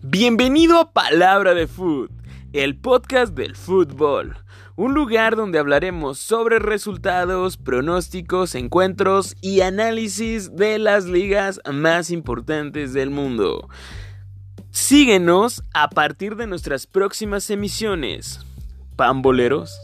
Bienvenido a Palabra de Food, el podcast del fútbol. Un lugar donde hablaremos sobre resultados, pronósticos, encuentros y análisis de las ligas más importantes del mundo. Síguenos a partir de nuestras próximas emisiones. Pamboleros.